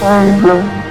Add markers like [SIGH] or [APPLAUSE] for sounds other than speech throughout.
my angel.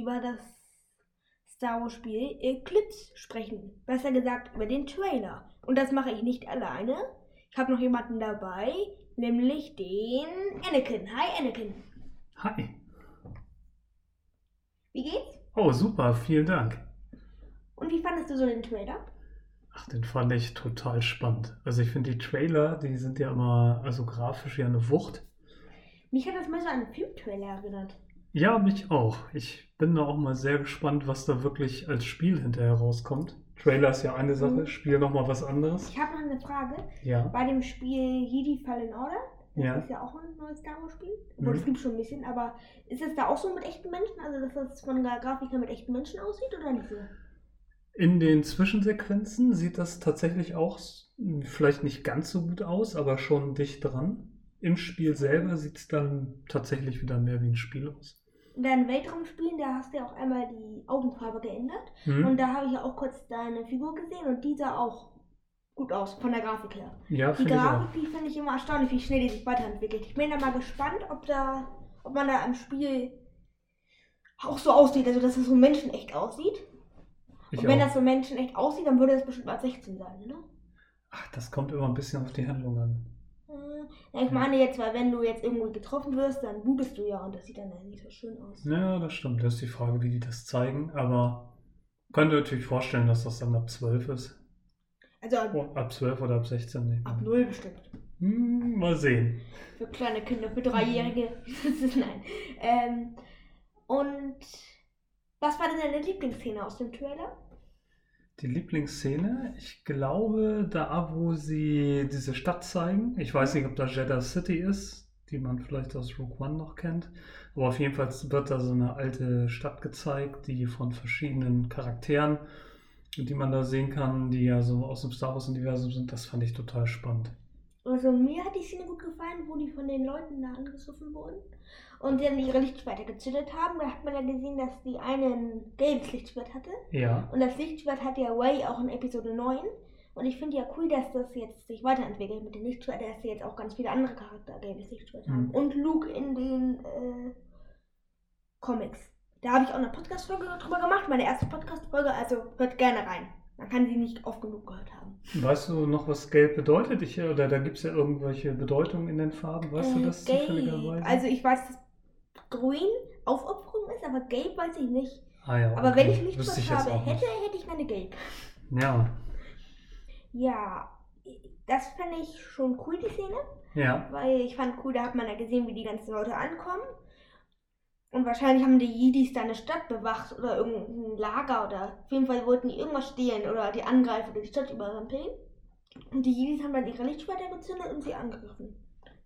Über das Star Wars Spiel Eclipse sprechen. Besser gesagt über den Trailer. Und das mache ich nicht alleine. Ich habe noch jemanden dabei, nämlich den Anakin. Hi Anakin. Hi. Wie geht's? Oh, super, vielen Dank. Und wie fandest du so den Trailer? Ach, den fand ich total spannend. Also ich finde die Trailer, die sind ja immer, also grafisch ja eine Wucht. Mich hat das mal so an einen Filmtrailer erinnert. Ja, mich auch. Ich bin da auch mal sehr gespannt, was da wirklich als Spiel hinterher rauskommt. Trailer ist ja eine Sache, Mhm. Spiel nochmal was anderes. Ich habe noch eine Frage. Ja. Bei dem Spiel Jedi Fallen Order, das Ja. ist ja auch ein neues Star Wars Spiel. Obwohl, Mhm. es gibt schon ein bisschen, aber ist es da auch so mit echten Menschen? Also, dass das von der Grafik her mit echten Menschen aussieht oder nicht so? In den Zwischensequenzen sieht das tatsächlich auch vielleicht nicht ganz so gut aus, aber schon dicht dran. Im Spiel selber sieht es dann tatsächlich wieder mehr wie ein Spiel aus. In deinen Weltraumspielen, da hast du ja auch einmal die Augenfarbe geändert. Hm? Und da habe ich ja auch kurz deine Figur gesehen und die sah auch gut aus, von der Grafik her. Ja, Die ich. Grafik, die finde ich immer erstaunlich, wie schnell die sich weiterentwickelt. Ich bin da mal gespannt, ob da, ob man da im Spiel auch so aussieht, also dass es so menschenecht aussieht. Ich und wenn auch. das so menschenecht aussieht, dann würde das bestimmt mal 16 sein, ne? Ach, das kommt immer ein bisschen auf die Handlung an. Ja, ich meine jetzt, weil wenn du jetzt irgendwo getroffen wirst, dann blutest du ja und das sieht dann ja nicht so schön aus. Ja, das stimmt. Das ist die Frage, wie die das zeigen. Aber könnte natürlich vorstellen, dass das dann ab 12 ist. Also ab, Oh, ab 12 oder ab 16. Nee. ab null bestimmt. Hm, mal sehen. Für kleine Kinder, für Dreijährige. [LAUGHS] Nein. Ähm, und was war denn deine Lieblingsszene aus dem Trailer? Die Lieblingsszene, ich glaube, da, wo sie diese Stadt zeigen. Ich weiß nicht, ob da Jeddah City ist, die man vielleicht aus Rogue One noch kennt. Aber auf jeden Fall wird da so eine alte Stadt gezeigt, die von verschiedenen Charakteren, die man da sehen kann, die ja so aus dem Star Wars-Universum sind. Das fand ich total spannend. Also mir hat die Szene gut gefallen, wo die von den Leuten da angegriffen wurden und dann ihre Lichtschwerter gezündet haben. Da hat man ja gesehen, dass die eine ein gelbes Lichtschwert hatte. Ja, Und das Lichtschwert hat ja Way auch in Episode 9. Und ich finde ja cool, dass das jetzt sich weiterentwickelt mit den Lichtschwertern, dass sie jetzt auch ganz viele andere Charaktere gelbes Lichtschwert haben. Mhm. Und Luke in den äh, Comics. Da habe ich auch eine Podcast-Folge drüber gemacht, meine erste Podcast-Folge, also hört gerne rein. Man kann sie nicht oft genug gehört haben. weißt du noch, was gelb bedeutet? Ich, oder da gibt es ja irgendwelche Bedeutungen in den Farben. Weißt du Äh, das gelb. zufälligerweise? Also ich weiß, dass grün Aufopferung ist, aber gelb weiß ich nicht. ah, ja, Aber okay. wenn ich Lichtschwert jetzt habe auch nicht. hätte, hätte ich meine gelb. Ja, Ja, das fand ich schon cool, die Szene. ja. Weil ich fand cool, da hat man ja gesehen, wie die ganzen Leute ankommen. Und wahrscheinlich haben die Jedis da eine Stadt bewacht oder irgendein Lager oder auf jeden Fall wollten die irgendwas stehlen oder die Angreifer die Stadt überrampeln. Und die Jedis haben dann ihre Lichtschwerter gezündet und sie angegriffen.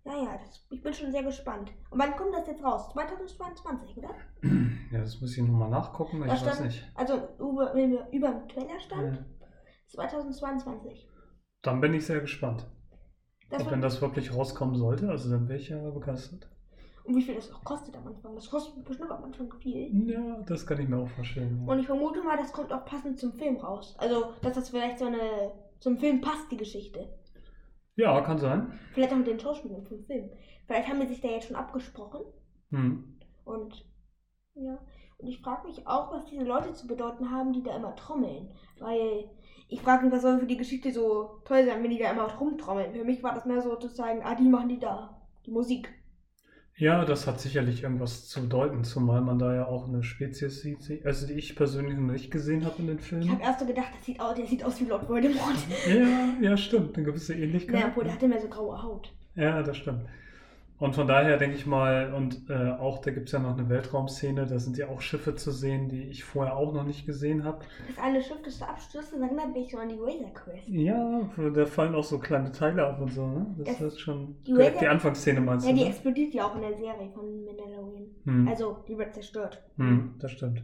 Naja, das, ich bin schon sehr gespannt. Und wann kommt das jetzt raus? 2022, oder? [CLEARS THROAT] Ja, das muss ich nochmal nachgucken. Ich Da weiß stand- nicht. Also über, über, über dem Trailer stand Ja. 2022. Dann bin ich sehr gespannt. Das Ob wenn das wirklich rauskommen sollte, also dann wäre ich ja begeistert. und wie viel das auch kostet am Anfang. Das kostet bestimmt am Anfang viel. Ja, das kann ich mir auch vorstellen. Ja. Und ich vermute mal, das kommt auch passend zum Film raus. Also, dass das vielleicht so eine zum Film passt, die Geschichte. Ja, kann sein. Vielleicht auch mit den Schauspielern vom Film. Vielleicht haben die sich da jetzt schon abgesprochen. Hm. Und ja. Und ich frage mich auch, was diese Leute zu bedeuten haben, die da immer trommeln. Weil ich frage mich, was soll für die Geschichte so toll sein, wenn die da immer rumtrommeln. Für mich war das mehr so zu sagen, ah, die machen die da. Die Musik. Ja, das hat sicherlich irgendwas zu bedeuten, zumal man da ja auch eine Spezies sieht, die- also die ich persönlich noch nicht gesehen habe in den Ich Filmen. habe erst so gedacht, das sieht aus, der sieht aus wie Lord Voldemort. Ja, ja, stimmt, eine gewisse Ähnlichkeit. Ja, obwohl der hatte mehr so graue Haut. Ja, das stimmt. Und von daher denke ich mal, und äh, auch da gibt es ja noch eine Weltraumszene, da sind ja auch Schiffe zu sehen, die ich vorher auch noch nicht gesehen habe. Das eine Schiff, das da abstürzt, das erinnert mich so an die Razor Quest. Ja, da fallen auch so kleine Teile ab und so, ne? Das Es- ist schon. die direkt Razor- die Anfangsszene meinst Ja, du? die ne? explodiert ja auch in der Serie von Mandalorian. Hm. Also, die wird zerstört. Hm, das stimmt.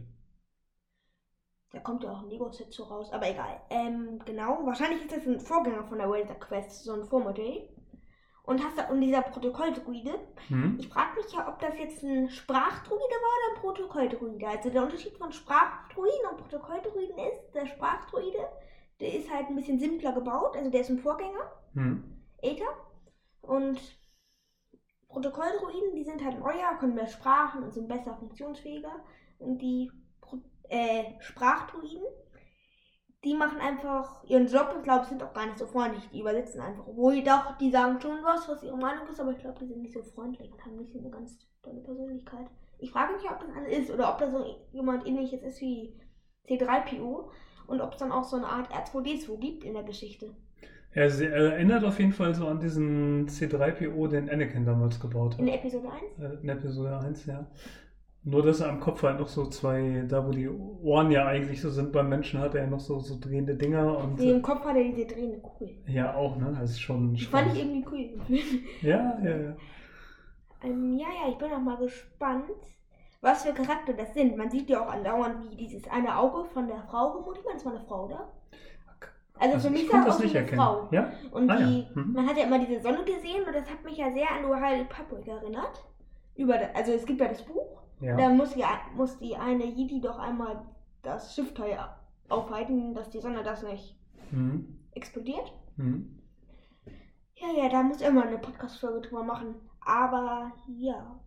Da kommt ja auch ein Lego-Set so raus, aber egal. Ähm, genau, wahrscheinlich ist das ein Vorgänger von der Razor Quest, so ein Vormodell. Und hast da, und dieser Protokolldruide, Hm? ich frage mich ja, ob das jetzt ein Sprachdruide war oder ein Protokolldruide. Also der Unterschied von Sprachdruiden und Protokolldruiden ist, der Sprachdruide, der ist halt ein bisschen simpler gebaut, also der ist ein Vorgänger, Hm. Aether. Und Protokolldruiden, die sind halt neuer, können mehr Sprachen und sind besser funktionsfähiger. Und die äh, Sprachdruiden, die machen einfach ihren Job und glaube, sind auch gar nicht so freundlich. Die übersetzen einfach. Obwohl doch, die sagen schon was, was ihre Meinung ist, aber ich glaube, die sind nicht so freundlich und haben nicht so eine ganz tolle Persönlichkeit. Ich frage mich, ob das einer ist oder ob das so jemand ähnliches ist wie C3PO und ob es dann auch so eine Art R2D2 gibt in der Geschichte. Er se- erinnert auf jeden Fall so an diesen C3PO, den Anakin damals gebaut In hat. Episode 1? Äh, In Episode 1, ja. Nur, dass er am Kopf halt noch so zwei, da wo die Ohren ja eigentlich so sind beim Menschen, hat er ja noch so, so drehende Dinger und Nee, im Kopf hat er diese drehende Kugel. ja auch, ne? Das ist schon Die fand ich irgendwie cool. [LAUGHS] Ja, ja, ja. ähm, ja, ja, ich bin auch mal gespannt, was für Charakter das sind. Man sieht ja auch andauernd, wie dieses eine Auge von der Frau gemutet wird. Das war eine Frau, oder? Also, Also für mich ich es das nicht wie eine erkennen. Frau. Ja? Und Ah, ja. die, Mhm. man hat ja immer diese Sonne gesehen und das hat mich ja sehr an Ohio Republic erinnert. Über, also es gibt ja das Buch. Ja. Da muss, ja, muss die eine Jedi doch einmal das Schiffteil aufhalten, dass die Sonne das nicht Mhm. explodiert. Mhm. Ja, ja, da muss immer eine Podcast-Folge drüber machen. Aber ja,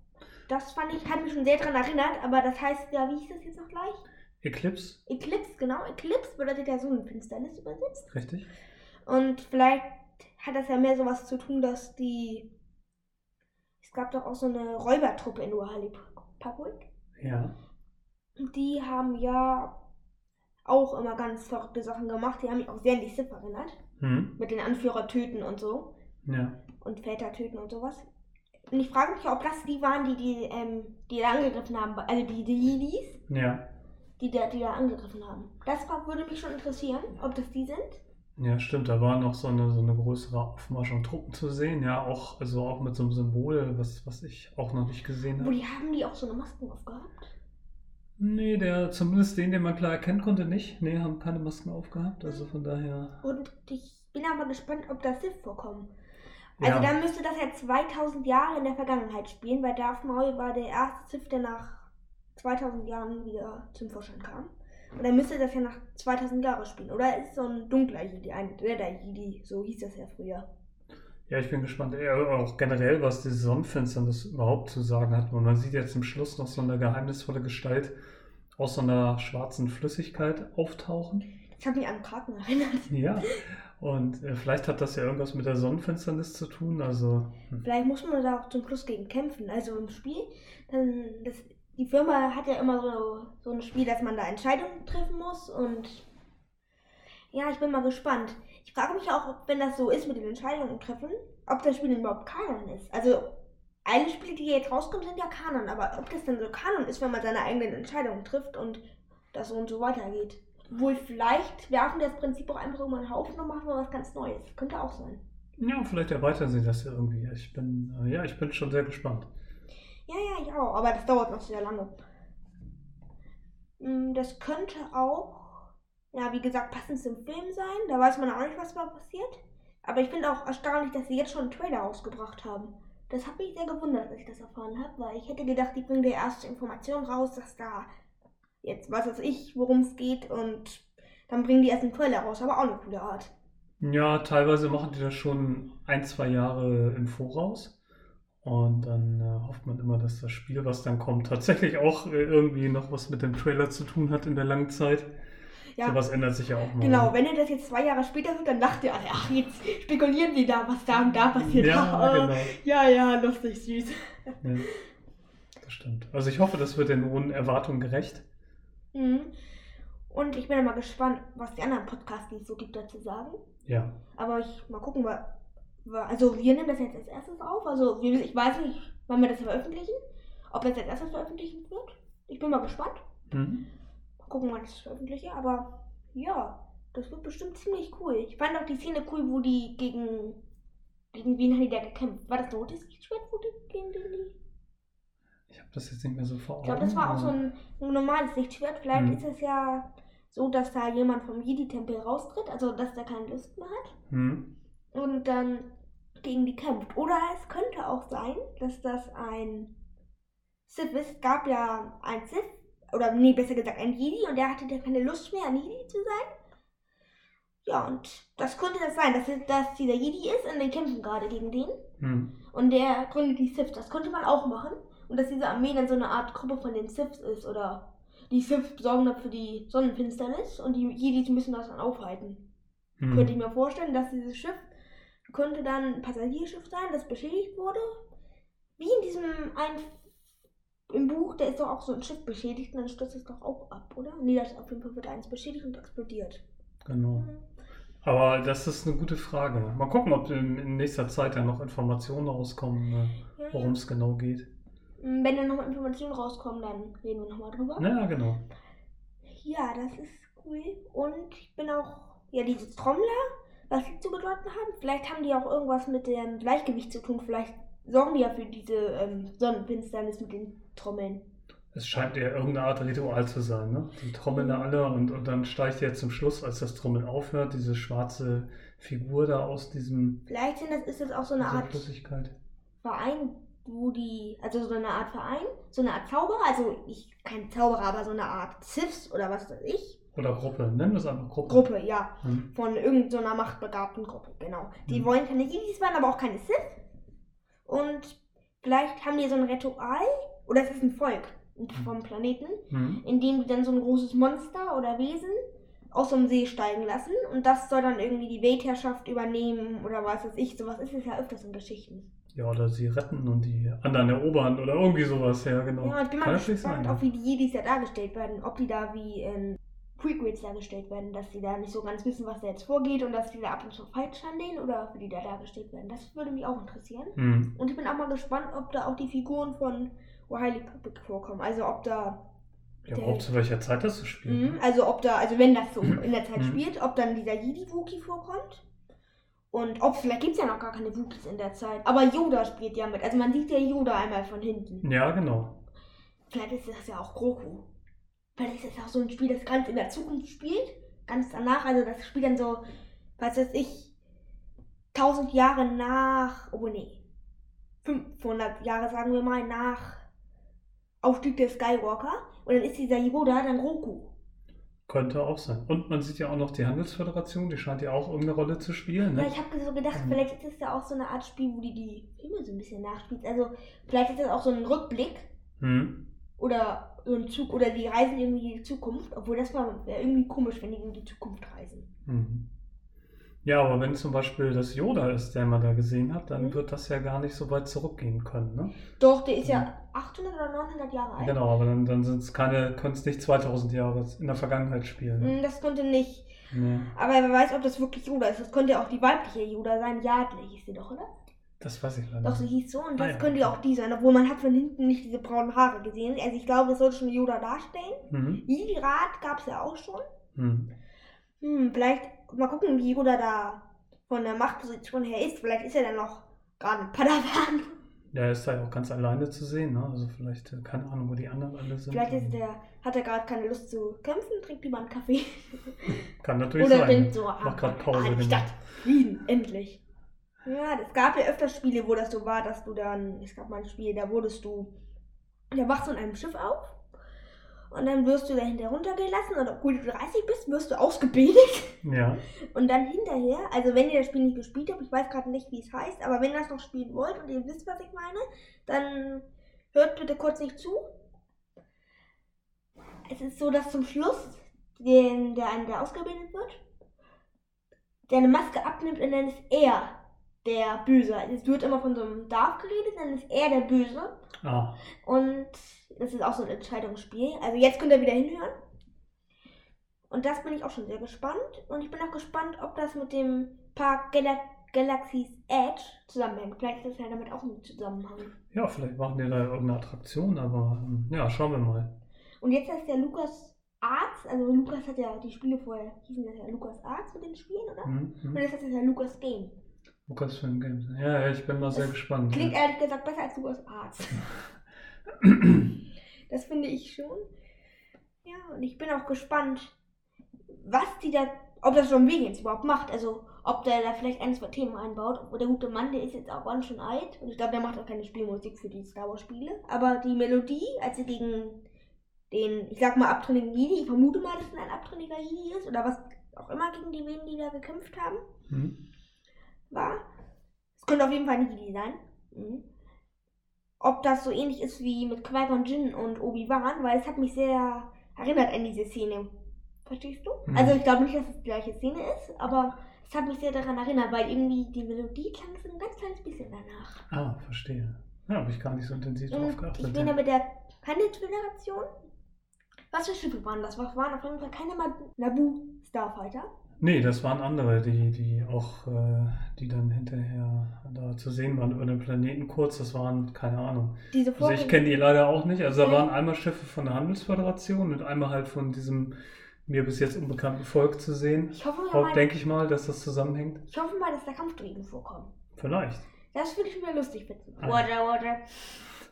das fand ich, hat mich schon sehr dran erinnert. Aber das heißt ja, wie hieß das jetzt noch gleich? Eclipse, Eclipse, genau. Eclipse bedeutet ja Sonnenfinsternis übersetzt. richtig? Und vielleicht hat das ja mehr sowas zu tun, dass die. Es gab doch auch so eine Räubertruppe in Ohio Republic. Ja. Die haben ja auch immer ganz verrückte Sachen gemacht. Die haben mich auch sehr an die Sith erinnert. Mhm. Mit den Anführer töten und so. Ja. und Väter töten und sowas. Und ich frage mich, ob das die waren, die die, ähm, die da angegriffen haben, also die, Jedis, Ja. die da, die da angegriffen haben. Das würde mich schon interessieren, ob das die sind. Ja, stimmt. Da war noch so eine, so eine größere Aufmarsch an Truppen zu sehen. Ja, auch, also auch mit so einem Symbol, was, was ich auch noch nicht gesehen Wo habe. die haben die auch so eine Masken aufgehabt. Nee, der, zumindest den, den man klar erkennen konnte, nicht. Nee, haben keine Masken aufgehabt. Also von daher. Und ich bin aber gespannt, ob das Sith vorkommen. Also Ja. dann müsste das ja 2000 Jahre in der Vergangenheit spielen, weil Darth Maul war der erste Sith, der nach 2000 Jahren wieder zum Vorschein kam. Dann müsste das ja nach 2000 Jahre spielen. Oder ist so ein dunkler Jedi, ein Redder Jedi, so hieß das ja früher. Ja, ich bin gespannt. Ja, auch generell, was diese Sonnenfinsternis überhaupt zu sagen hat. Und man sieht jetzt zum Schluss noch so eine geheimnisvolle Gestalt aus so einer schwarzen Flüssigkeit auftauchen. Das hat mich an Kraken erinnert. Ja. Und äh, vielleicht hat das ja irgendwas mit der Sonnenfinsternis zu tun. Also, hm. Vielleicht muss man da auch zum Schluss gegen kämpfen. Also im Spiel, dann das, die Firma hat ja immer so, so ein Spiel, dass man da Entscheidungen treffen muss und ja, ich bin mal gespannt. Ich frage mich auch, wenn das so ist mit den Entscheidungen treffen, ob das Spiel denn überhaupt Kanon ist. Also alle Spiele, die jetzt rauskommen, sind ja Kanon, aber ob das dann so Kanon ist, wenn man seine eigenen Entscheidungen trifft und das so und so weitergeht. Wohl vielleicht werfen das Prinzip auch einfach einen Haufen und machen mal was ganz Neues. Könnte auch sein. ja, vielleicht erweitern sie das ja irgendwie. Ich bin, äh, ja, ich bin schon sehr gespannt. Ja, ja, ich auch, aber das dauert noch sehr lange. Mm, Das könnte auch, ja, wie gesagt, passend zum Film sein. Da weiß man auch nicht, was da passiert. Aber ich finde auch erstaunlich, dass sie jetzt schon einen Trailer rausgebracht haben. Das hat mich sehr gewundert, als ich das erfahren habe, weil ich hätte gedacht, die bringen die erste Information raus, dass da jetzt, was weiß ich, worum es geht und dann bringen die erst einen Trailer raus, aber auch eine coole Art. Ja, teilweise machen die das schon ein, zwei Jahre im Voraus. Und dann äh, hofft man immer, dass das Spiel, was dann kommt, tatsächlich auch äh, irgendwie noch was mit dem Trailer zu tun hat in der langen Zeit. Ja. Sowas ändert sich ja auch mal. Genau, wenn ihr das jetzt zwei Jahre später hört, dann dacht ihr, alle, ach, jetzt spekulieren die da, was da und da passiert. Ja, Ach, [LAUGHS] äh, genau. Ja, ja, lustig, süß. Ja, das stimmt. Also ich hoffe, das wird den hohen Erwartungen gerecht. Mhm. Und ich bin ja mal gespannt, was die anderen Podcasts, so gibt, dazu sagen. Ja. Aber ich mal gucken, wa- Also wir nehmen das jetzt als erstes auf. Also wir, ich weiß nicht, wann wir das veröffentlichen. Ob das als erstes veröffentlichen wird. Ich bin mal gespannt. Mhm. Mal gucken, wann ich das veröffentliche. Aber ja, das wird bestimmt ziemlich cool. Ich fand auch die Szene cool, wo die gegen. Gegen wen haben die da gekämpft? War das ein rotes Lichtschwert, wo die gegen die. Ich habe das jetzt nicht mehr so vor Ich Augen. glaube, das war auch so ein, ein normales Lichtschwert. Vielleicht Mhm. ist es ja so, dass da jemand vom Jedi-Tempel raustritt, also dass der keine Lust mehr hat Mhm. und dann gegen die kämpft. Oder es könnte auch sein, dass das ein Sith ist. Es gab ja ein Sith, oder nee, besser gesagt ein Jedi und der hatte dann keine Lust mehr, ein Jedi zu sein. Ja, und das könnte das sein, dass, dass dieser Jedi ist und wir kämpfen gerade gegen den. Mhm. Und der gründet die Sith. Das könnte man auch machen. Und dass diese Armee dann so eine Art Gruppe von den Siths ist. Oder die Siths sorgen dann für die Sonnenfinsternis und die Jedis müssen das dann aufhalten. Mhm. Könnte ich mir vorstellen, dass dieses Schiff könnte dann ein Passagierschiff sein, das beschädigt wurde. Wie in diesem ein im Buch, da ist doch auch so ein Schiff beschädigt und dann stürzt es doch auch ab, oder? Nee, das auf jeden Fall wird eins beschädigt und explodiert. Genau. Aber das ist eine gute Frage. Mal gucken, ob in, nächster Zeit dann noch Informationen rauskommen, äh, Ja, worum es genau geht. ja. Wenn dann nochmal Informationen rauskommen, dann reden wir nochmal drüber. Naja, genau. Ja, das ist cool. Und ich bin auch, ja, diese Trommler, was die zu bedeuten haben. Vielleicht haben die auch irgendwas mit dem Gleichgewicht zu tun. Vielleicht sorgen die ja für diese ähm, Sonnenfinsternis mit den Trommeln. Es scheint eher irgendeine Art Ritual zu sein, ne? Die trommeln da alle und, und dann steigt ja zum Schluss, als das Trommeln aufhört, diese schwarze Figur da aus diesem Vielleicht sind das, ist das auch so eine Art Flüssigkeit. Verein, wo die, also so eine Art Verein, so eine Art Zauberer, also ich, kein Zauberer, aber so eine Art Siths oder was weiß ich. Oder Gruppe, nennen wir es einfach Gruppe. Gruppe, ja. Hm. Von irgendeiner machtbegabten Gruppe, genau. Die Mhm. wollen keine Jedis werden, aber auch keine Sith. Und vielleicht haben die so ein Ritual, oder es ist ein Volk vom Planeten, Hm. in dem die dann so ein großes Monster oder Wesen aus dem See steigen lassen. Und das soll dann irgendwie die Weltherrschaft übernehmen oder was weiß ich. Sowas ist es ja öfters in Geschichten. Ja, oder sie retten und die anderen erobern oder irgendwie sowas, ja, genau. Ja, ich bin mal gespannt, auch wie die Jedis ja dargestellt werden. Ob die da wie in Prequels dargestellt werden, dass sie da nicht so ganz wissen, was da jetzt vorgeht und dass die da ab und zu falsch handeln oder wie die da dargestellt werden. Das würde mich auch interessieren. ja. Hm. Und ich bin auch mal gespannt, ob da auch die Figuren von O'Reilly Puppet vorkommen. Also ob da, Ja, überhaupt zu welcher Zeit das zu spielen. Mhm, also ob da, also wenn das so in der Zeit Mhm. spielt, ob dann dieser Jedi-Wookie vorkommt. Und ob, vielleicht gibt es ja noch gar keine Wookies in der Zeit. Aber Yoda spielt ja mit. Also man sieht ja Yoda einmal von hinten. Ja, genau. Vielleicht ist das ja auch Grogu. Vielleicht ist das ja auch so ein Spiel, das ganz in der Zukunft spielt. Ganz danach. Also das spielt dann so, was weiß ich, 1000 Jahre nach, oh nee, 500 Jahre sagen wir mal, nach Aufstieg der Skywalker. Und dann ist dieser Yoda dann Grogu. Könnte auch sein. Und man sieht ja auch noch die Handelsföderation, die scheint ja auch irgendeine Rolle zu spielen. Ja, Ne? ich habe so gedacht, Mhm. vielleicht ist es ja auch so eine Art Spiel, wo die die Filme so ein bisschen nachspielt. Also vielleicht ist das auch so ein Rückblick Hm. oder so ein Zug oder die reisen irgendwie in die Zukunft. Obwohl das wäre irgendwie komisch, wenn die in die Zukunft reisen. Mhm. Ja, aber wenn zum Beispiel das Yoda ist, der man da gesehen hat, dann Mhm. wird das ja gar nicht so weit zurückgehen können. Ne? Doch, der ist ja 800 oder 900 Jahre alt. Genau, aber dann, dann sind es keine, können es nicht 2000 Jahre in der Vergangenheit spielen. Ne? Das könnte nicht. Nee, Aber wer weiß, ob das wirklich Yoda ist. Das könnte ja auch die weibliche Yoda sein. Yardley hieß sie doch, oder? Das weiß ich leider Doch, sie hieß so. Und Ah das ja, könnte ja auch die sein. Obwohl man hat von hinten nicht diese braunen Haare gesehen. Also ich glaube, es sollte schon Yoda darstellen. Mhm. Jedi-Rat gab es ja auch schon. Mhm. Hm, vielleicht mal gucken, wie Yoda da von der Machtposition her ist. Vielleicht ist er dann noch gerade ein Padawan. Der ist ja auch ganz alleine zu sehen. Ne? Also vielleicht, äh, keine Ahnung, wo die anderen alle sind. Vielleicht ist der, hat er gerade keine Lust zu kämpfen, trinkt lieber einen Kaffee. Kann natürlich Oder sein. denkt so, ah, Macht grad Pause, ah, genau. Stadt, Frieden, endlich. Ja, es gab ja öfter Spiele, wo das so war, dass du dann, es gab mal ein Spiel, da wurdest du, da wachst du in einem Schiff auf und dann wirst du dahinter runtergelassen und obwohl du 30 bist, wirst du ausgebildet Ja. [LAUGHS] und dann hinterher, also wenn ihr das Spiel nicht gespielt habt, ich weiß gerade nicht, wie es heißt, aber wenn ihr das noch spielen wollt und ihr wisst, was ich meine, dann hört bitte kurz nicht zu. Es ist so, dass zum Schluss den, der einen, der ausgebildet wird, der eine Maske abnimmt und dann ist er der Böse. Es wird immer von so einem Darth geredet, dann ist er der Böse. Ah, Und das ist auch so ein Entscheidungsspiel. Also jetzt könnt ihr wieder hinhören. Und das bin ich auch schon sehr gespannt. Und ich bin auch gespannt, ob das mit dem Park Gala Galaxy's Edge zusammenhängt. Vielleicht ist das ja damit auch ein Zusammenhang. Ja, vielleicht machen die da irgendeine Attraktion, aber ähm, ja, schauen wir mal. Und jetzt heißt der Lukas Arts, also Lukas hat ja die Spiele vorher, hießen das ja Lukas Arts mit den Spielen, oder? Hm, Und hm. jetzt heißt das ja Lukas Game. Lucasfilm Games. Ja, ja, ich bin mal sehr Das gespannt. Klingt ja. ehrlich gesagt besser als Lukas Arts. [CLEARS THROAT] Das finde ich schon. Ja, und ich bin auch gespannt, was die da, ob das John Williams überhaupt macht. Also, ob der da vielleicht ein, zwei Themen einbaut. Obwohl der gute Mann, der ist jetzt auch ganz schön alt. Und ich glaube, der macht auch keine Spielmusik für die Star Wars Spiele. Aber die Melodie, als sie gegen den, ich sag mal, abtrünnigen Jedi, ich vermute mal, dass es ein abtrünniger Jedi ist, oder was auch immer gegen die wen die da gekämpft haben, Hm. War. Es könnte auf jeden Fall Jedi sein. Mhm. Ob das so ähnlich ist wie mit Qui-Gon Jinn und Obi-Wan, weil es hat mich sehr erinnert an diese Szene. Verstehst du? Mhm. Also ich glaube nicht, dass es die gleiche Szene ist, aber es hat mich sehr daran erinnert, weil irgendwie die Melodie klang so ein ganz kleines bisschen danach. Ah, verstehe. Ja, habe ich gar nicht so intensiv drauf Und geachtet. ich bin ja mit der Handelsföderation. Was für Schiffe waren das? Was waren auf jeden Fall keine Ma- Naboo Starfighter? Nee, das waren andere, die, die auch, äh, die dann hinterher da zu sehen waren über den Planeten kurz. Das waren, keine Ahnung. Diese Also ich kenne die leider auch nicht. Also da waren einmal Schiffe von der Handelsföderation und einmal halt von diesem mir bis jetzt unbekannten Volk zu sehen. Ich hoffe, mal, denke ich mal, dass das zusammenhängt. ich hoffe mal, dass da Kampfdroiden vorkommen. Vielleicht. Das würde ich mir lustig finden. Ah. Water, water.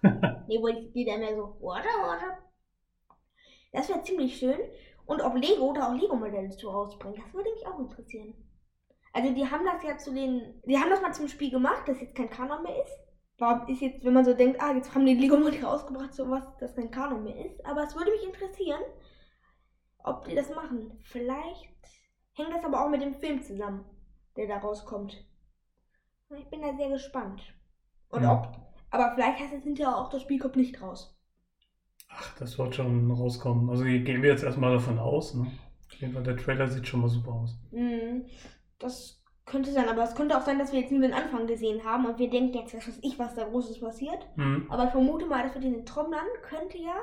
[LAUGHS] nee, wo die dann mehr so, water, water. Das wäre ziemlich schön. Und ob Lego da auch Lego-Modelle zu rausbringt, das würde mich auch interessieren. Also die haben das ja zu den, die haben das mal zum Spiel gemacht, das jetzt kein Kanon mehr ist. Warum ist jetzt, wenn man so denkt, ah, jetzt haben die Lego-Modelle rausgebracht, sowas, das kein Kanon mehr ist. Aber es würde mich interessieren, ob die das machen. Vielleicht hängt das aber auch mit dem Film zusammen, der da rauskommt. Ich bin da sehr gespannt. Und Ja. ob, aber vielleicht heißt es hinterher auch, das Spiel kommt nicht raus. Ach, das wird schon rauskommen. Also gehen wir jetzt erstmal davon aus. Ne? Auf jeden Fall, der Trailer sieht schon mal super aus. Hm, das könnte sein, aber es könnte auch sein, dass wir jetzt nur den Anfang gesehen haben und wir denken jetzt, was weiß ich, was da Großes passiert. Hm. Aber ich vermute mal, dass mit den Trommlern könnte ja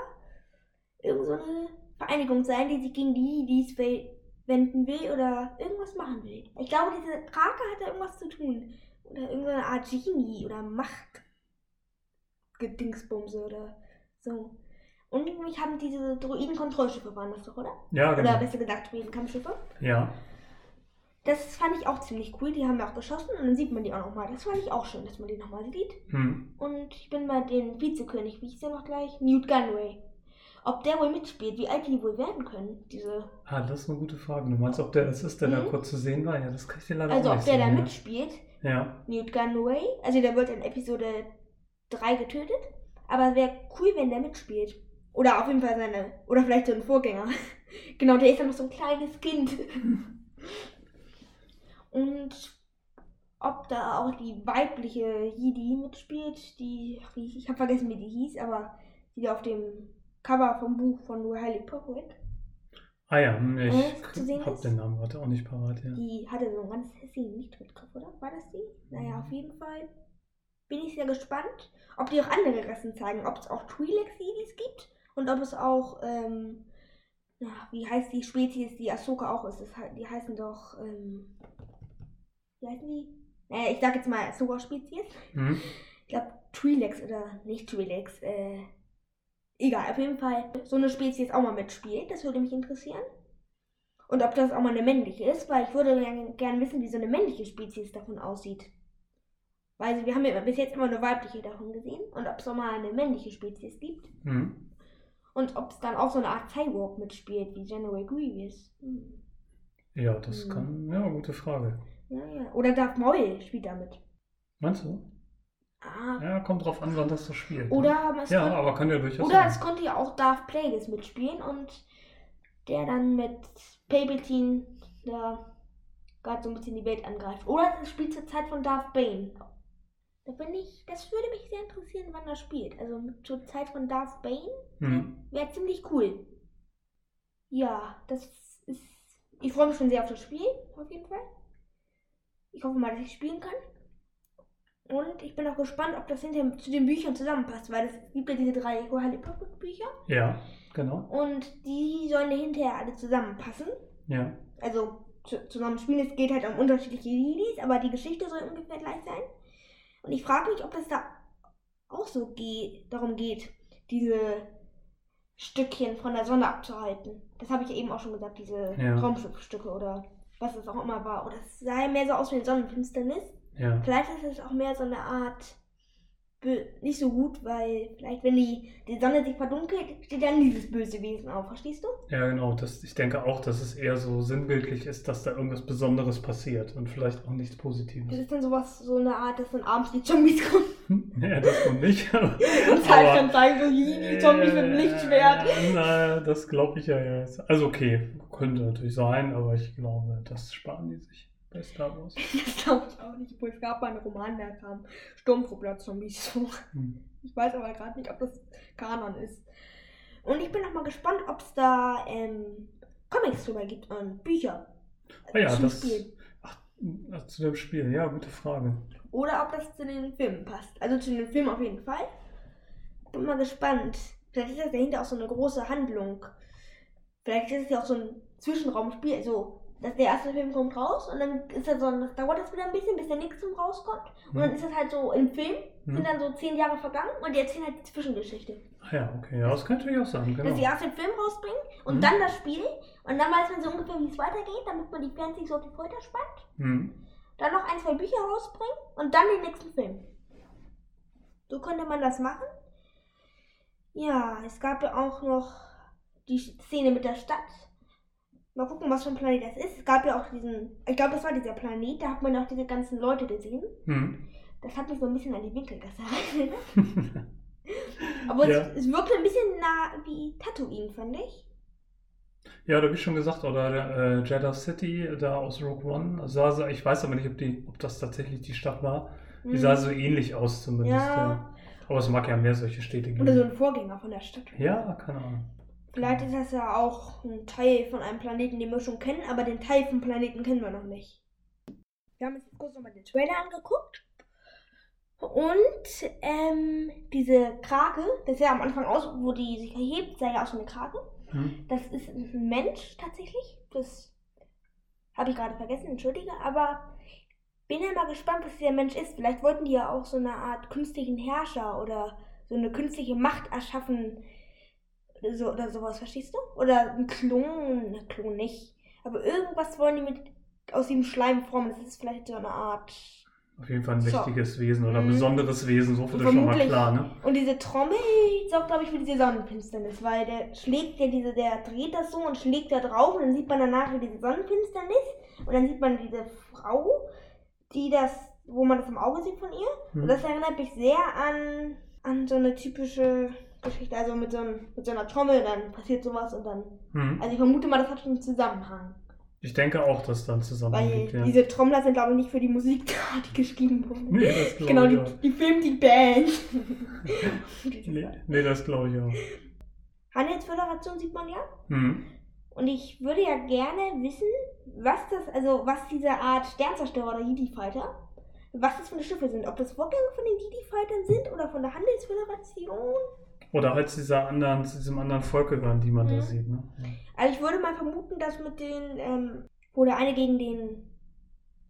irgend so eine Vereinigung sein, die sich gegen die Jedis we- wenden will oder irgendwas machen will. Ich glaube, diese Krake hat da irgendwas zu tun. Oder irgendeine Art Genie oder Macht. Gedingsbumse oder so. Und mich haben diese Droiden-Kontrollschiffe waren das doch, oder? Ja, Oder genau. besser gesagt Droiden-Kampfschiffe. Ja. Das fand ich auch ziemlich cool. Die haben wir auch geschossen und dann sieht man die auch nochmal. Das fand ich auch schön, dass man die nochmal sieht. Hm. Und ich bin bei den Vizekönig, wie hieß der noch gleich? Newt Gunray. Ob der wohl mitspielt, wie alt die wohl werden können, diese. Ah, das ist eine gute Frage. Du meinst, ob der das ist, der da Mhm. kurz zu sehen war? Ja, das kann ich dir leider Also auch ob nicht der da mitspielt, Ja. Newt Gunray. Also der wird in Episode 3 getötet. Aber wäre cool, wenn der mitspielt. Oder auf jeden Fall seine. Oder vielleicht so ein Vorgänger. [LAUGHS] genau, der ist ja noch so ein kleines Kind. [LAUGHS] Und ob da auch die weibliche Jedi mitspielt, die, ich habe vergessen, wie die hieß, aber die auf dem Cover vom Buch von Riley Popovic, Ah ja, hm, ich Äh, hab ist? den Namen gerade auch nicht parat, ja. die hatte so einen ganz hässlichen Lichtrittkopf, oder? War das die? Naja, auf jeden Fall bin ich sehr gespannt, ob die auch andere Rassen zeigen, ob es auch Twi'lek-Jedis gibt und ob es auch, ähm, ja, wie heißt die Spezies, die Ahsoka auch ist? Das, die heißen doch, ähm, wie heißen die? Naja, ich sag jetzt mal Ahsoka-Spezies. Hm? Ich glaube Twi'leks oder nicht Twi'leks, äh, egal, auf jeden Fall so eine Spezies auch mal mitspielt, das würde mich interessieren. Und ob das auch mal eine männliche ist, weil ich würde gerne gern wissen, wie so eine männliche Spezies davon aussieht. Weil wir haben ja bis jetzt immer eine weibliche davon gesehen und ob es auch mal eine männliche Spezies gibt. Hm? Und ob es dann auch so eine Art Cyborg mitspielt, wie General Grievous. Hm. Ja, das Hm. kann. Ja, gute Frage. Ja, ja. Oder Darth Maul spielt damit. Meinst du? Ah. Ja, kommt drauf an, wann das so spielt. ne? Oder es Ja, aber kann ja durchaus Oder sein. es konnte ja auch Darth Plagueis mitspielen und der dann mit Palpatine da gerade so ein bisschen die Welt angreift. Oder es spielt zur Zeit von Darth Bane. Da bin ich, das würde mich sehr interessieren, wann das spielt. Also zur Zeit von Darth Bane Hm. wäre ziemlich cool. Ja, das ist. Ich freue mich schon sehr auf das Spiel, auf jeden Fall. Ich hoffe mal, dass ich spielen kann. Und ich bin auch gespannt, ob das hinterher zu den Büchern zusammenpasst, weil es gibt ja diese drei Harry Potter Bücher Ja, genau. und die sollen ja hinterher alle zusammenpassen. Ja. Also zu- zusammen spielen. Es geht halt um unterschiedliche Jedis, aber die Geschichte soll ungefähr gleich sein. Und ich frage mich, ob das da auch so geht, darum geht, diese Stückchen von der Sonne abzuhalten. Das habe ich ja eben auch schon gesagt, diese Ja. Raumschiffstücke oder was es auch immer war. Oder es sah ja mehr so aus wie eine Sonnenfinsternis. Ja. Vielleicht ist es auch mehr so eine Art nicht so gut, weil vielleicht, wenn die, die Sonne sich verdunkelt, steht dann dieses böse Wesen auf. Verstehst du? Ja, genau. Das, ich denke auch, dass es eher so sinnbildlich ist, dass da irgendwas Besonderes passiert und vielleicht auch nichts Das Positives. ist dann sowas, so eine Art, dass dann abends die Zombies [LAUGHS] kommen [LAUGHS] Ja, das kommt nicht. [LAUGHS] und halt dann zeigen, so, die Zombies mit dem Lichtschwert. Äh, na, das glaube ich ja jetzt. Also okay, könnte natürlich sein, aber ich glaube, das sparen die sich bei Star Wars. [LAUGHS] Das glaube ich auch nicht, obwohl es gab mal einen Roman, der kam Sturmtruppler-Zombies [LAUGHS] vor. Hm. Ich weiß aber gerade nicht, ob das Kanon ist. Und ich bin auch mal gespannt, ob es da ähm, Comics drüber gibt und Bücher. Ah ja, zum das- Spiel. Ach, zu dem Spiel, ja, gute Frage. Oder ob das zu den Filmen passt. Also zu den Filmen auf jeden Fall. Bin mal gespannt. Vielleicht ist das dahinter auch so eine große Handlung. Vielleicht ist es ja auch so ein Zwischenraumspiel. Also, dass der erste Film kommt raus und dann ist das so, das dauert das wieder ein bisschen, bis der nächste Film rauskommt. Und dann ist es halt so im Film, Hm. sind dann so zehn Jahre vergangen und die erzählen halt die Zwischengeschichte. Ah ja, okay, ja, das könnte natürlich auch sein, Dass sie genau. erst den Film rausbringen und Mhm. dann das Spiel und dann weiß man so ungefähr, wie es weitergeht, damit man die Fans nicht so auf die Folter spannt. Hm. Dann noch ein, zwei Bücher rausbringen und dann den nächsten Film. So könnte man das machen. Ja, es gab ja auch noch die Szene mit der Stadt. Mal gucken, was für ein Planet das ist. Es gab ja auch diesen, ich glaube, das war dieser Planet, da hat man auch diese ganzen Leute gesehen. Hm. Das hat mich so ein bisschen an die Winkelgasse erinnert. [LAUGHS] Aber Ja. es, es wirkte ein bisschen nah wie Tatooine, fand ich. Ja, da wie schon gesagt, oder äh, Jeddah City da aus Rogue One. Also, ich weiß aber nicht, ob, die, ob das tatsächlich die Stadt war. Die sah so ähnlich aus zumindest. Mhm. Ja. Ja. Aber es mag ja mehr solche Städte geben. Oder so ein Vorgänger von der Stadt. Ja, keine Ahnung. Vielleicht ist das ja auch ein Teil von einem Planeten, den wir schon kennen, aber den Teil vom Planeten kennen wir noch nicht. Wir haben jetzt kurz nochmal den Trailer angeguckt. Und ähm, diese Krake, das ist ja am Anfang aus, wo die sich erhebt, sah ja aus wie eine Krake. Hm. Das ist ein Mensch tatsächlich. Das habe ich gerade vergessen, entschuldige. Aber bin ja mal gespannt, was dieser Mensch ist. Vielleicht wollten die ja auch so eine Art künstlichen Herrscher oder so eine künstliche Macht erschaffen. So, oder sowas, verstehst du? Oder ein Klon. Ne, Klon nicht. Aber irgendwas wollen die mit aus dem Schleim formen. Das ist vielleicht so eine Art. Auf jeden Fall ein So. mächtiges Wesen oder ein Mhm. besonderes Wesen, so viel ist schon mal klar, ne? Und diese Trommel sorgt, glaube ich, für diese Sonnenfinsternis, weil der schlägt ja diese, der dreht das so und schlägt da drauf und dann sieht man danach wieder diese Sonnenfinsternis und dann sieht man diese Frau, die das, wo man das im Auge sieht von ihr. Hm. Und das erinnert mich sehr an, an so eine typische Geschichte, also mit so, einem, mit so einer Trommel, dann passiert sowas und dann. Hm. Also ich vermute mal, das hat schon einen Zusammenhang. Ich denke auch, dass dann zusammen Weil ja. diese Trommler sind, glaube ich, nicht für die Musik [LAUGHS] da, die geschrieben wurden. Nee, das glaube Genau, ich die, auch. die filmt die Band. [LAUGHS] Nee, nee, das glaube ich auch. Handelsföderation sieht man ja. Hm. Und ich würde ja gerne wissen, was das, also was diese Art Sternzerstörer oder Jedi-Fighter, was das für eine Schiffe sind. Ob das Vorgänger von den Jedi-Fightern sind oder von der Handelsföderation. Oder halt zu dieser anderen, zu diesem anderen Volk gehören, die man Mhm. da sieht, ne? Ja. Also ich würde mal vermuten, dass mit den, ähm, wo der eine gegen den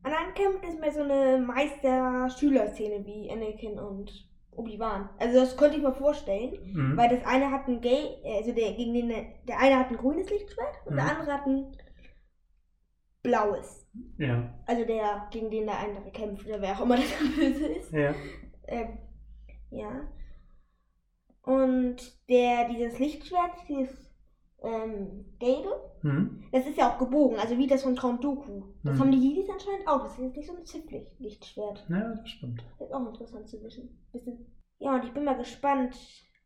anderen kämpft, ist mehr so eine Meister-Schüler-Szene wie Anakin und Obi-Wan. Also das könnte ich mir vorstellen. Mhm. Weil das eine hat ein Gay, also der gegen den, der eine hat ein grünes Lichtschwert und der Mhm. andere hat ein blaues. Ja, Also der, gegen den der andere kämpft, oder wer auch immer [LAUGHS] das böse ist. ja. Ähm, ja. Und der, dieses Lichtschwert, dieses ähm, gelbe, Mhm. das ist ja auch gebogen, also wie das von Count Dooku. Das Mhm. haben die Jedis anscheinend auch. Das ist jetzt nicht so ein Zifflicht-Lichtschwert. Ja, das stimmt. Das ist auch interessant zu wissen. Ja, und ich bin mal gespannt.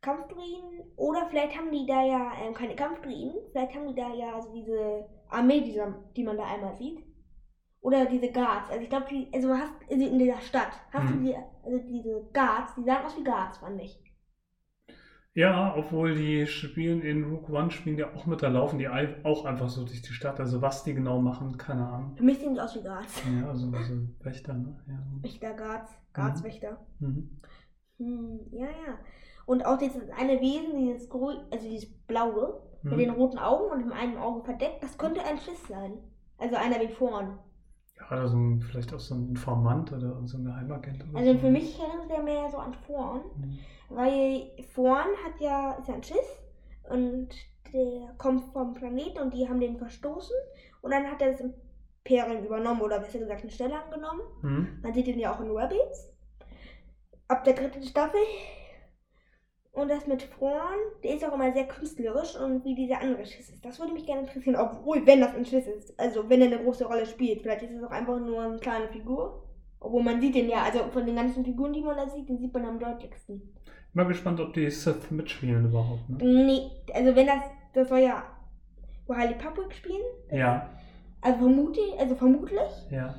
Kampfdruiden oder vielleicht haben die da ja ähm, keine Kampfdruiden, vielleicht haben die da ja also diese Armee, die, die man da einmal sieht. Oder diese Guards. Also ich glaube, also hast also in dieser Stadt, hast Mhm. du die, also diese Guards, die sahen aus wie Guards, fand ich. Ja, obwohl die spielen in Rook One, spielen ja auch mit, da laufen die auch einfach so durch die Stadt. Also was die genau machen, keine Ahnung. Für mich sehen die aus wie Guards. Ja, also, also Wächter, ne? Ja. Wächter, Guards, Guards-Wächter. Mhm. Hm, ja, ja. Und auch dieses eine Wesen, dieses grün, also dieses blaue, mit Mhm. den roten Augen und dem einen Auge verdeckt, das könnte ein Schiss sein. Also einer wie Thorn. Oder so ein, vielleicht auch so ein Informant oder so ein Geheimagent. Oder Also so. für mich erinnert der mehr so an Thorn. Mhm. Weil Thorn hat ja, ist ja ein Schiff und der kommt vom Planeten und die haben den verstoßen und dann hat er das Imperium übernommen oder besser gesagt eine Stelle angenommen. Mhm. Man sieht ihn ja auch in Rebels. Ab der dritten Staffel. Und das mit Thorn, der ist auch immer sehr künstlerisch und wie dieser andere Schiss ist. Das würde mich gerne interessieren, obwohl, wenn das ein Schiss ist. Also, wenn er eine große Rolle spielt. Vielleicht ist es auch einfach nur eine kleine Figur. Obwohl man sieht den ja, also von den ganzen Figuren, die man da sieht, den sieht man am deutlichsten. Bin mal gespannt, ob die Sith mitspielen überhaupt. Ne? Nee, also wenn das, das soll ja Riley Public spielen. Ja, Also vermute, also vermutlich. ja.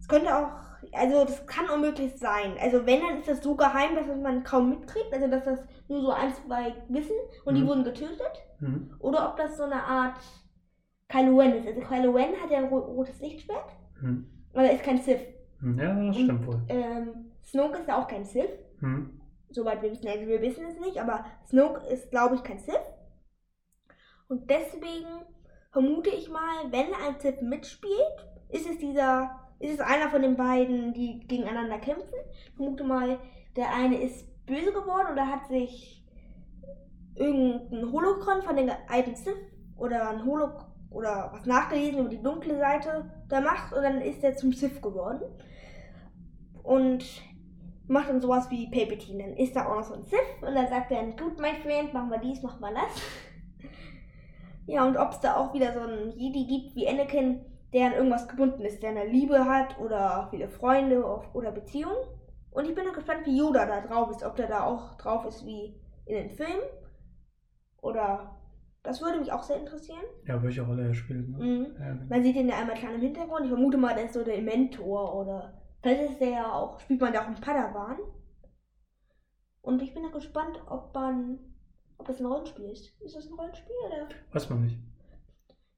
Es könnte auch, also das kann unmöglich sein. Also wenn, dann ist das so geheim, dass man kaum mitkriegt. Also dass das nur so ein, zwei wissen und die Mhm. wurden getötet. Mhm. Oder ob das so eine Art Kylo Ren ist. Also Kylo Ren hat ja ein ro rotes Lichtschwert, Mhm. aber er ist kein Sith. Mhm. Ja, das stimmt wohl. Ähm, Snoke ist ja auch kein Sith. Mhm. Soweit wir wissen, also wir wissen es nicht, aber Snoke ist, glaube ich, kein Sith. Und deswegen vermute ich mal, wenn ein Sith mitspielt, ist es dieser, ist es einer von den beiden, die gegeneinander kämpfen. Ich vermute mal, der eine ist böse geworden oder hat sich irgendein Holocron von den alten Sith oder ein Holo oder was nachgelesen über die dunkle Seite der Macht und dann ist er zum Sith geworden. Und macht dann sowas wie Palpatine. Dann ist da auch noch so ein Sith und dann sagt er, gut, mein Freund, machen wir dies, machen wir das. [LAUGHS] Ja, und ob es da auch wieder so einen Jedi gibt wie Anakin, der an irgendwas gebunden ist, der eine Liebe hat oder viele Freunde oder Beziehungen. Und ich bin noch gespannt, wie Yoda da drauf ist, ob der da auch drauf ist wie in den Filmen. Oder das würde mich auch sehr interessieren. Ja, welche Rolle er spielt. Ne? Mhm. Genau. Man sieht ihn ja einmal klein im Hintergrund. Ich vermute mal, der ist so der Mentor oder vielleicht ist der ja auch, spielt man da auch einen Padawan. Und ich bin noch gespannt, ob man, ob das ein Rollenspiel ist. Ist das ein Rollenspiel oder? Weiß man nicht.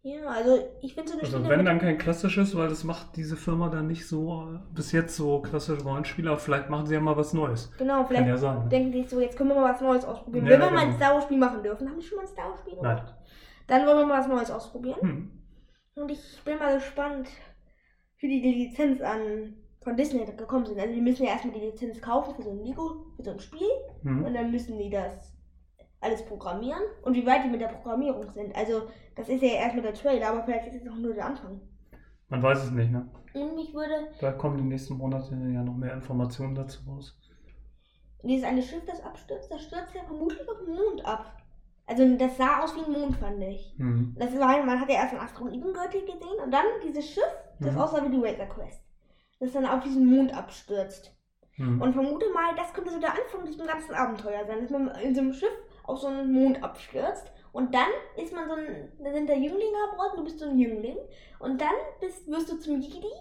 Ja, also ich finde so eine Also Spiele wenn dann kein klassisches, weil das macht diese Firma dann nicht so bis jetzt so klassische Rollenspiele, aber vielleicht machen sie ja mal was Neues. Genau, Kann vielleicht ja sein. Ne? denken die sich so, jetzt können wir mal was Neues ausprobieren. Ja, Wenn wir mal ein genau. Star Wars Spiel machen dürfen, haben wir schon mal ein Star Wars Spiel Nein. gemacht? Dann wollen wir mal was Neues ausprobieren. Hm. Und ich bin mal gespannt, wie die, die Lizenz an von Disney gekommen sind. Also die müssen ja erstmal die Lizenz kaufen für so ein Lego, für so ein Spiel. Hm. Und dann müssen die das alles programmieren. Und wie weit die mit der Programmierung sind. Also das ist ja erstmal der Trailer, aber vielleicht ist es auch nur der Anfang. Man weiß es nicht, ne? Und mich würde Da kommen die nächsten Monate ja noch mehr Informationen dazu raus. dieses eine Schiff, das abstürzt, das stürzt ja vermutlich auf den Mond ab. Also das sah aus wie ein Mond, fand ich. Hm. Das war, man hat ja erst einen Asteroidengürtel gesehen und dann dieses Schiff, das Mhm. aussah wie die Razor Quest. Das dann auf diesen Mond abstürzt. Hm. Und vermute mal, das könnte so der Anfang diesem ganzen Abenteuer sein, dass man in so einem Schiff auf so einen Mond abstürzt. Und dann ist man so ein, da sind da Jünglinge abgeordnet, du bist so ein Jüngling. Und dann bist, wirst du zum Jedi.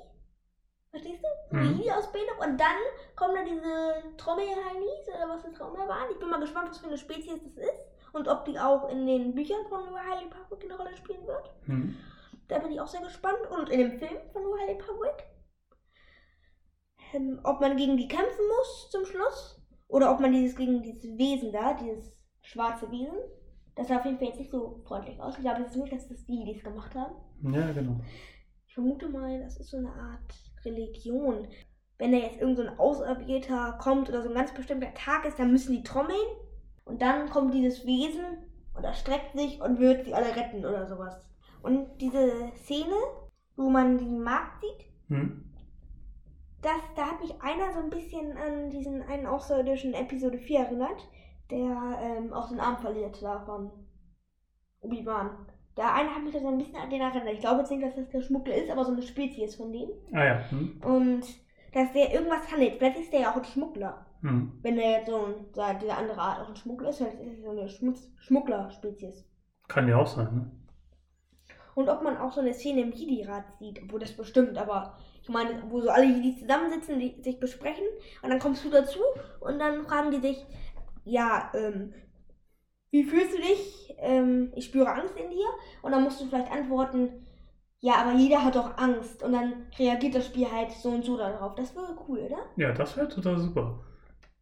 Verstehst du? Eine Mhm. Jedi-Ausbildung. Und dann kommen da diese Trommelhainis oder was das auch immer waren. Ich bin mal gespannt, was für eine Spezies das ist. Und ob die auch in den Büchern von Highly Republic eine Rolle spielen wird. Hm. Da bin ich auch sehr gespannt. Und in dem Film von Highly Republic. Ähm, ob man gegen die kämpfen muss zum Schluss. Oder ob man dieses gegen dieses Wesen da, dieses schwarze Wesen. Das sah auf jeden Fall jetzt nicht so freundlich aus. Ich glaube jetzt nicht, dass das die, die es gemacht haben. Ja, genau. Ich vermute mal, das ist so eine Art Religion. Wenn da jetzt irgend so ein Auserwählter kommt oder so ein ganz bestimmter Tag ist, dann müssen die trommeln. Und dann kommt dieses Wesen und erstreckt sich und wird sie alle retten oder sowas. Und diese Szene, wo man diesen Markt sieht, Hm. das, da hat mich einer so ein bisschen an diesen einen Außerirdischen Episode 4 erinnert, der ähm, auch den Arm verliert da von Obi-Wan. Der eine hat mich da so ein bisschen an den erinnert. Ich glaube jetzt nicht, dass das der Schmuggler ist, aber so eine Spezies von dem. Ah ja. Hm. Und dass der irgendwas handelt. Vielleicht ist der ja auch ein Schmuggler. Hm. Wenn der jetzt so ein, diese andere Art auch ein Schmuggler ist, vielleicht ist es so eine Schmutz Schmuggler-Spezies. Kann ja auch sein, ne? Und ob man auch so eine Szene im Jedi-Rat sieht, obwohl das bestimmt, aber ich meine, wo so alle Jedis zusammensitzen, die sich besprechen und dann kommst du dazu und dann fragen die dich, ja, ähm, wie fühlst du dich? Ähm, ich spüre Angst in dir. Und dann musst du vielleicht antworten, ja, aber jeder hat doch Angst. Und dann reagiert das Spiel halt so und so darauf. Das wäre cool, oder? Ja, das wäre total super.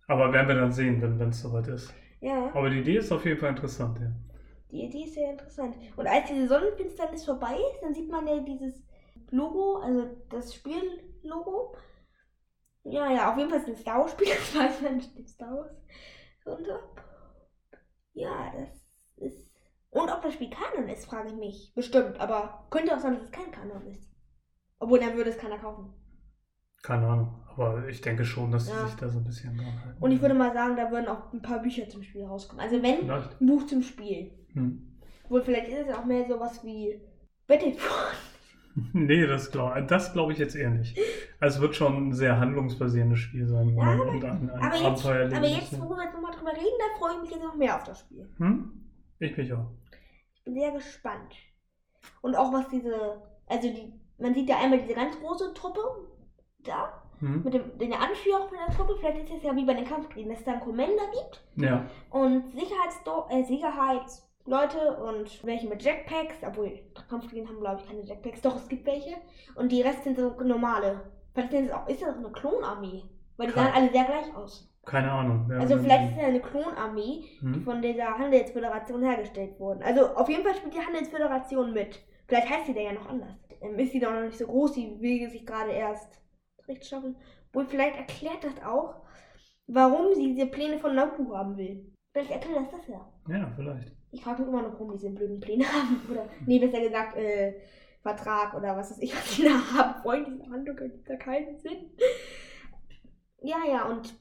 Aber werden wir dann sehen, wenn es soweit ist. Ja, Aber die Idee ist auf jeden Fall interessant, ja. die Idee ist sehr interessant. Und als diese Sonnenfinsternis vorbei ist, dann sieht man ja dieses Logo, also das Spiellogo. Ja, ja, auf jeden Fall ist ein Star Wars Spiel, [LAUGHS] das weiß man, steht Star Wars drunter. Ja, das ist. Und ob das Spiel Kanon ist, frage ich mich. Bestimmt, aber könnte auch sein, dass es kein Kanon ist. Obwohl, dann würde es keiner kaufen. Keine Ahnung. Aber ich denke schon, dass sie Ja. sich da so ein bisschen dran halten. Und ich würde mal sagen, da würden auch ein paar Bücher zum Spiel rauskommen. Also wenn, Vielleicht. ein Buch zum Spiel. Hm. Wohl, vielleicht ist es ja auch mehr sowas wie Battlefield. [LAUGHS] Nee, das glaube das glaub ich jetzt eher nicht. Also es wird schon ein sehr handlungsbasierendes Spiel sein. Ja, man und ein, ein Aber jetzt, aber jetzt, muss. wo wir jetzt nochmal drüber reden, da freue ich mich jetzt noch mehr auf das Spiel. Hm? Ich mich auch. Ich bin sehr gespannt. Und auch was diese, also die, man sieht ja einmal diese ganz große Truppe da, Hm? mit dem, den Anführer von der Truppe. Vielleicht ist es ja wie bei den Kampfkriegen, dass es da einen Commander gibt Ja. und Sicherheitsdo äh, Sicherheitsleute und welche mit Jetpacks, obwohl Kampfkriegen haben glaube ich keine Jetpacks, doch es gibt welche. Und die Rest sind so normale. Vielleicht sind es auch, ist das eine Klonarmee? Weil die Kann- sahen alle sehr gleich aus. Keine Ahnung. Ja, Also vielleicht ist es ja eine Klonarmee, die Hm? von dieser Handelsföderation hergestellt wurden. Also auf jeden Fall spielt die Handelsföderation mit. Vielleicht heißt sie da ja noch anders. Ähm, ist sie doch noch nicht so groß, die will sich gerade erst recht schaffen. Und vielleicht erklärt das auch, warum sie diese Pläne von Nabu haben will. Vielleicht erklärt das das ja. Ja, vielleicht. Ich frage mich immer noch, warum die diese blöden Pläne [LAUGHS] haben. Oder, nee, besser gesagt, äh, Vertrag oder was weiß ich, was die da haben wollen. Diese Handlung ergibt da keinen Sinn. Ja, ja, und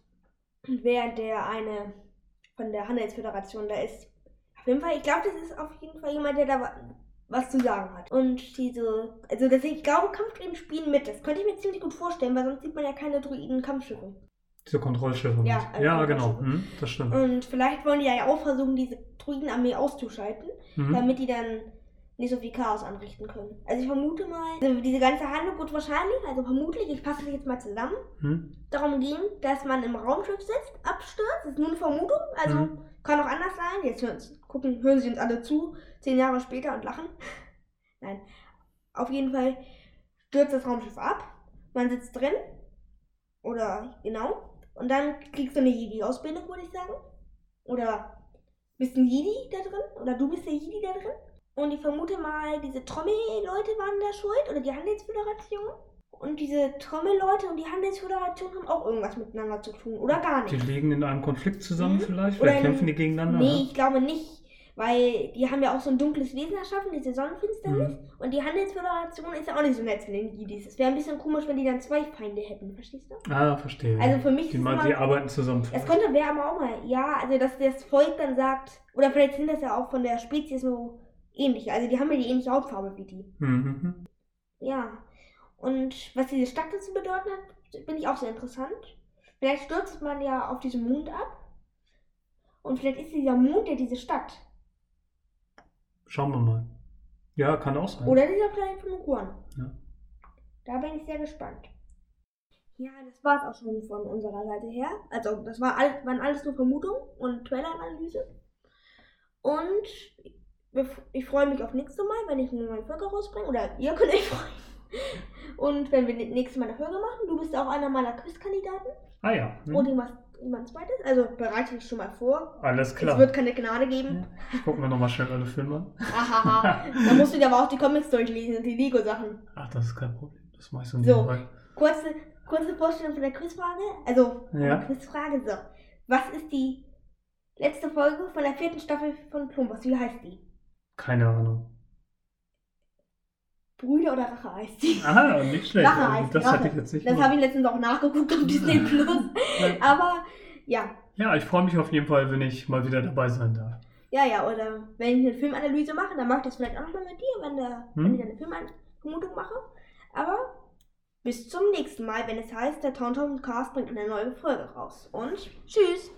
während der eine von der Handelsföderation da ist, auf jeden Fall, ich glaube, das ist auf jeden Fall jemand, der da wa- was zu sagen hat. Und diese, also das, ich glaube, Kampfdroiden spielen mit. Das könnte ich mir ziemlich gut vorstellen, weil sonst sieht man ja keine Druiden-Kampfschiffe. Diese Kontrollschiffe. Ja, also ja genau. Kontrollschiffe. Hm? Das stimmt. Und vielleicht wollen die ja auch versuchen, diese Druidenarmee auszuschalten. Hm? damit die dann nicht so viel Chaos anrichten können. Also ich vermute mal, also diese ganze Handlung wird wahrscheinlich, also vermutlich, ich passe das jetzt mal zusammen, Hm? darum gehen, dass man im Raumschiff sitzt, abstürzt, das ist nur eine Vermutung, also Mhm. kann auch anders sein. Jetzt hören, gucken, hören sie uns alle zu, zehn Jahre später und lachen. [LAUGHS] Nein, auf jeden Fall stürzt das Raumschiff ab, man sitzt drin, oder genau, und dann kriegst du eine Jedi-Ausbildung, würde ich sagen. Oder bist ein Jedi da drin? Oder du bist der Jedi da drin? Und ich vermute mal, diese Trommel-Leute waren da schuld oder die Handelsföderation. Und diese Trommel-Leute und die Handelsföderation haben auch irgendwas miteinander zu tun. Oder gar Die nicht. liegen in einem Konflikt zusammen Mhm. vielleicht? Oder Vielleicht in- kämpfen die gegeneinander? Nee, ne? ich glaube nicht. Weil die haben ja auch so ein dunkles Wesen erschaffen, diese Sonnenfinsternis. Mhm. Und die Handelsföderation ist ja auch nicht so nett zu den Jedis. Es wäre ein bisschen komisch, wenn die dann zwei Feinde hätten. Verstehst du? Ah, verstehe. Also für mich die, ist immer- die arbeiten zusammen. Das könnte wäre aber auch mal, ja, also dass das Volk dann sagt, oder vielleicht sind das ja auch von der Spezies so ähnlich. Also die haben ja die ähnliche Hautfarbe wie die. Mhm, mhm. Ja. Und was diese Stadt dazu bedeuten hat, finde ich auch sehr interessant. Vielleicht stürzt man ja auf diesen Mond ab. Und vielleicht ist dieser Mond ja diese Stadt. Schauen wir mal. Ja, kann auch sein. Oder dieser Planet von Uruan. Ja. Da bin ich sehr gespannt. Ja, das war es auch schon von unserer Seite her. Also, das war alles, waren alles nur Vermutungen und Trailer-Analyse. Und ich freue mich auf nächstes Mal, wenn ich eine neue Folge rausbringe. Oder ihr könnt euch freuen. Und wenn wir nächstes Mal eine Folge machen, du bist auch einer meiner Quizkandidaten. Ah ja. Hm. Und jemand, jemand zweites. Also bereite dich schon mal vor. Alles Es klar. wird keine Gnade geben. Ich gucke mir nochmal schnell alle Filme an. Ahaha. [LAUGHS] Dann musst du dir aber auch die Comics durchlesen und die Lego-Sachen. Ach, das ist kein Problem. Das mache ich so So. nebenbei. Kurze, kurze Vorstellung von der Quizfrage. Also, Ja. Quizfrage. So. Was ist die letzte Folge von der vierten Staffel von Plumbus? Wie heißt die? Keine Ahnung. Brüder oder Rache heißt die? [LAUGHS] Ah, nicht schlecht. Rache heißt das Rache. hatte ich jetzt nicht Das habe ich letztens auch nachgeguckt auf Disney [LAUGHS] Plus. Aber ja, Ja, ich freue mich auf jeden Fall, wenn ich mal wieder dabei sein darf. ja, ja. Oder wenn ich eine Filmanalyse mache, dann mache ich das vielleicht auch nochmal mit dir, wenn, der, Hm? wenn ich eine Filmvermutung mache. Aber bis zum nächsten Mal, wenn es heißt, der Tauntaun Cast bringt eine neue Folge raus. Und tschüss!